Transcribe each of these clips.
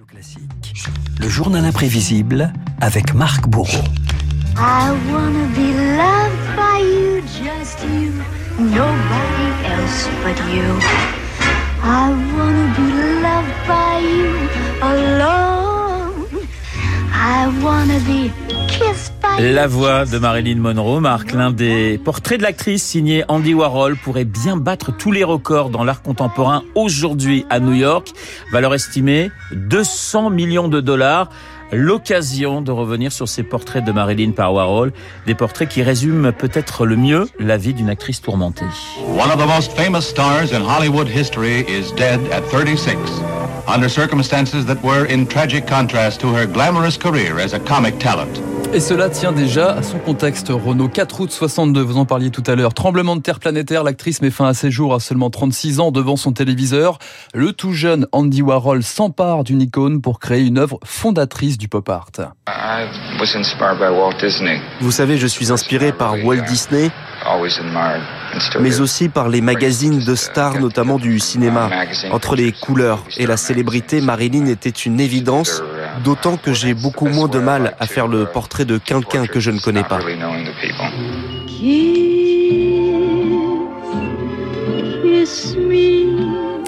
Radio Classique, le journal imprévisible avec Marc Bourreau. I wanna be loved by you, just you, nobody else but you. I wanna be loved by you alone. I wanna be La voix de Marilyn Monroe marque l'un des portraits de l'actrice signé Andy Warhol pourrait bien battre tous les records dans l'art contemporain aujourd'hui à New York. Valeur estimée 200 millions de dollars. L'occasion de revenir sur ces portraits de Marilyn par Warhol, des portraits qui résument peut-être le mieux la vie d'une actrice tourmentée. One of the most famous stars in Hollywood history is dead at 36, under circumstances that were in tragic contrast to her glamorous career as a comic talent. Et cela tient déjà à son contexte. Renault 4 août 62, vous en parliez tout à l'heure. Tremblement de terre planétaire, l'actrice met fin à ses jours à seulement 36 ans devant son téléviseur. Le tout jeune Andy Warhol s'empare d'une icône pour créer une œuvre fondatrice du pop art. I was inspired by Walt Disney. Vous savez, je suis inspiré par Walt Disney, mais aussi par les magazines de stars, notamment du cinéma. Entre les couleurs et la célébrité, Marilyn était une évidence, d'autant que j'ai beaucoup moins de mal à faire le portrait de quelqu'un que je ne connais pas.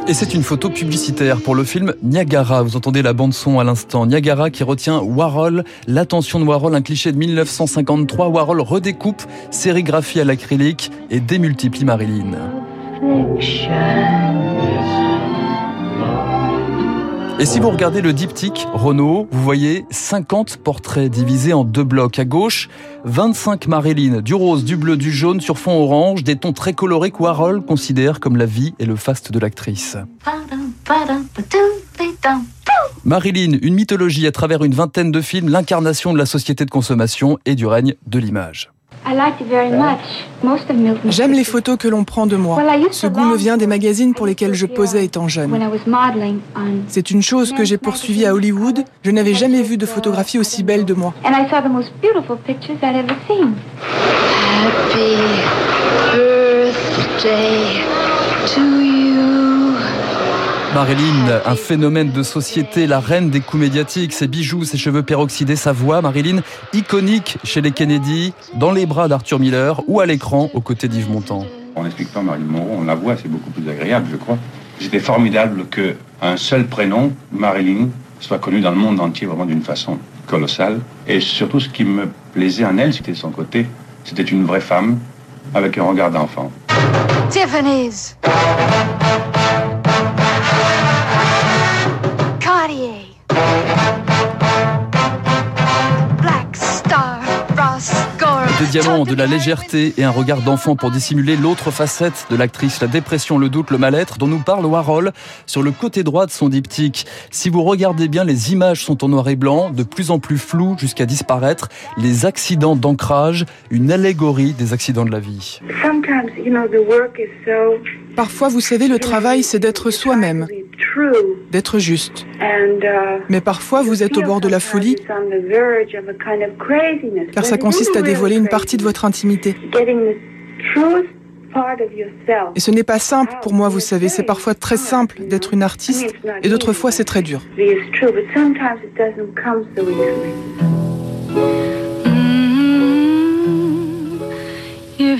Et c'est une photo publicitaire pour le film Niagara. Vous entendez la bande son à l'instant. Niagara qui retient Warhol, l'attention de Warhol, un cliché de 1953. Warhol redécoupe, sérigraphie à l'acrylique et démultiplie Marilyn. Et si vous regardez le diptyque Renault, vous voyez 50 portraits divisés en deux blocs. À gauche, 25 Marilyn, du rose, du bleu, du jaune sur fond orange, des tons très colorés que Warhol considère comme la vie et le faste de l'actrice. Marilyn, une mythologie à travers une vingtaine de films, l'incarnation de la société de consommation et du règne de l'image. J'aime les photos que l'on prend de moi. Ce goût me vient des magazines pour lesquels je posais étant jeune. C'est une chose que j'ai poursuivie à Hollywood. Je n'avais jamais vu de photographie aussi belle de moi. And I saw the most beautiful pictures I'd ever seen. Happy birthday to you. Marilyn, un phénomène de société, la reine des coups médiatiques, ses bijoux, ses cheveux peroxydés, sa voix, Marilyn, iconique chez les Kennedy, dans les bras d'Arthur Miller ou à l'écran aux côtés d'Yves Montand. On n'explique pas Marilyn Monroe, on la voit, c'est beaucoup plus agréable, je crois. C'était formidable que un seul prénom, Marilyn, soit connu dans le monde entier vraiment d'une façon colossale. Et surtout, ce qui me plaisait en elle, c'était son côté. C'était une vraie femme avec un regard d'enfant. Tiffany's. Gore. Des diamants, de la légèreté et un regard d'enfant pour dissimuler l'autre facette de l'actrice, la dépression, le doute, le mal-être dont nous parle Warhol sur le côté droit de son diptyque. Si vous regardez bien, les images sont en noir et blanc, de plus en plus floues jusqu'à disparaître. Les accidents d'ancrage, une allégorie des accidents de la vie. Sometimes, you know, the work is so Parfois, vous savez, le travail, c'est d'être soi-même, d'être juste. uh, Mais parfois, vous êtes au bord de la folie, car ça consiste à dévoiler une partie de votre intimité. Et ce n'est pas simple pour moi, vous savez, c'est parfois très simple d'être une artiste, et d'autres fois, c'est très dur.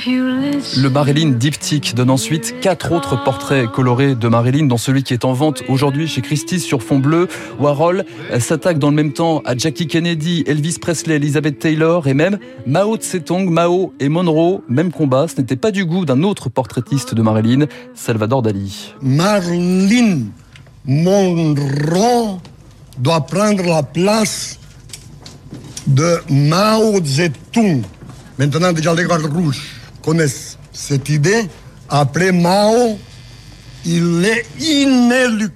Le Marilyn diptyque donne ensuite quatre autres portraits colorés de Marilyn, dont celui qui est en vente aujourd'hui chez Christie's sur fond bleu. Warhol s'attaque dans le même temps à Jackie Kennedy, Elvis Presley, Elizabeth Taylor et même Mao Tse-tung, Mao et Monroe. Même combat, ce n'était pas du goût d'un autre portraitiste de Marilyn, Salvador Dali. Marilyn Monroe doit prendre la place de Mao Zedong. Maintenant, déjà, les gardes rouges connaissent cette idée. Après Mao, il est inéluctable.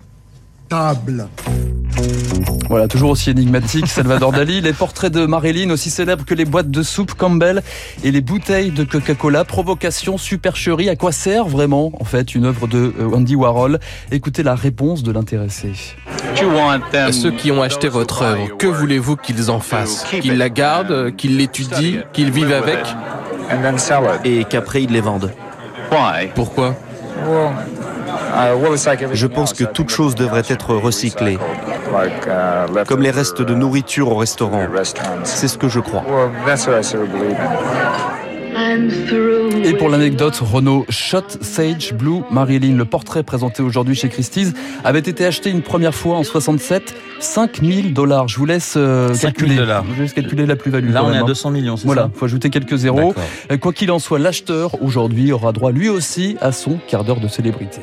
Voilà, toujours aussi énigmatique, Salvador Dali. Les portraits de Marilyn, aussi célèbres que les boîtes de soupe Campbell et les bouteilles de Coca-Cola. Provocation, supercherie. À quoi sert vraiment, en fait, une œuvre de euh, Andy Warhol? Écoutez la réponse de l'intéressé. Ceux qui ont acheté votre œuvre, que voulez-vous qu'ils en fassent? Qu'ils la gardent, qu'ils l'étudient, qu'ils vivent avec? Et qu'après ils les vendent. Why? Pourquoi? Uh, Je pense que toute chose devrait être recyclée. Comme les restes de nourriture au restaurant. C'est ce que je crois. Et pour l'anecdote, Renault Shot Sage Blue Marilyn, le portrait présenté aujourd'hui chez Christie's, avait été acheté une première fois en 67, 5000 dollars. Je vous laisse euh, calculer. Je laisse calculer la plus-value. Là, on est à 200 hein. millions, c'est Voilà, ça faut ajouter quelques zéros. Euh, Quoi qu'il en soit, l'acheteur aujourd'hui aura droit lui aussi à son quart d'heure de célébrité.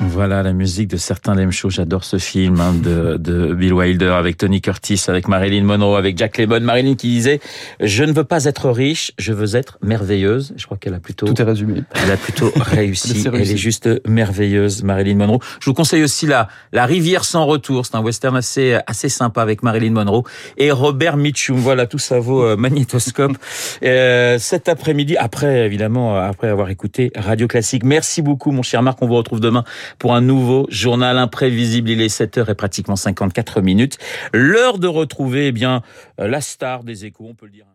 Voilà la musique de certains Lem Show. J'adore ce film hein, de, de, Bill Wilder avec Tony Curtis, avec Marilyn Monroe, avec Jack Lemmon. Marilyn qui disait Je ne veux pas être riche, je veux être merveilleuse. Je crois qu'elle a plutôt. Tout est résumé. Elle a plutôt réussi. elle, elle est juste merveilleuse, Marilyn Monroe. Je vous conseille aussi la, la Rivière sans retour. C'est un western assez, assez sympa avec Marilyn Monroe et Robert Mitchum. Voilà, tout ça vaut euh, magnétoscope. euh, cet après-midi, après, évidemment, après avoir écouté Radio Classique. Merci beaucoup, mon cher Marc. On vous retrouve demain pour un nouveau journal imprévisible. Il est 7h et pratiquement 54 minutes. L'heure de retrouver, eh bien, la star des échos, on peut le dire.